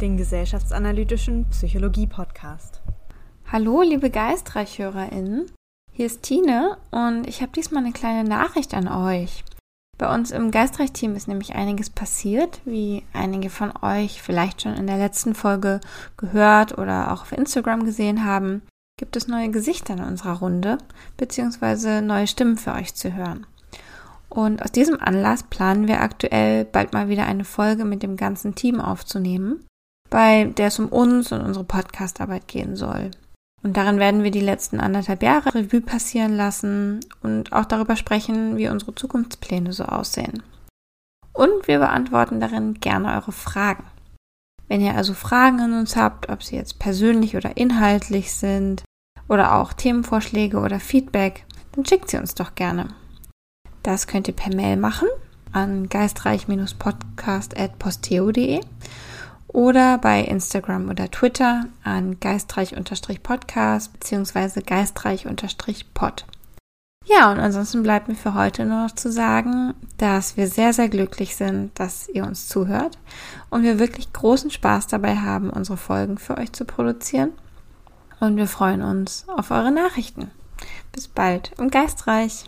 den gesellschaftsanalytischen Psychologie-Podcast. Hallo, liebe GeistreichhörerInnen. Hier ist Tine und ich habe diesmal eine kleine Nachricht an euch. Bei uns im Geistreich-Team ist nämlich einiges passiert, wie einige von euch vielleicht schon in der letzten Folge gehört oder auch auf Instagram gesehen haben. Gibt es neue Gesichter in unserer Runde, beziehungsweise neue Stimmen für euch zu hören. Und aus diesem Anlass planen wir aktuell bald mal wieder eine Folge mit dem ganzen Team aufzunehmen, bei der es um uns und unsere Podcastarbeit gehen soll. Und darin werden wir die letzten anderthalb Jahre Revue passieren lassen und auch darüber sprechen, wie unsere Zukunftspläne so aussehen. Und wir beantworten darin gerne eure Fragen. Wenn ihr also Fragen an uns habt, ob sie jetzt persönlich oder inhaltlich sind, oder auch Themenvorschläge oder Feedback, dann schickt sie uns doch gerne. Das könnt ihr per Mail machen an geistreich-podcast.posteo.de oder bei Instagram oder Twitter an geistreich-podcast bzw. geistreich-pod. Ja, und ansonsten bleibt mir für heute nur noch zu sagen, dass wir sehr, sehr glücklich sind, dass ihr uns zuhört und wir wirklich großen Spaß dabei haben, unsere Folgen für euch zu produzieren. Und wir freuen uns auf eure Nachrichten. Bis bald im Geistreich.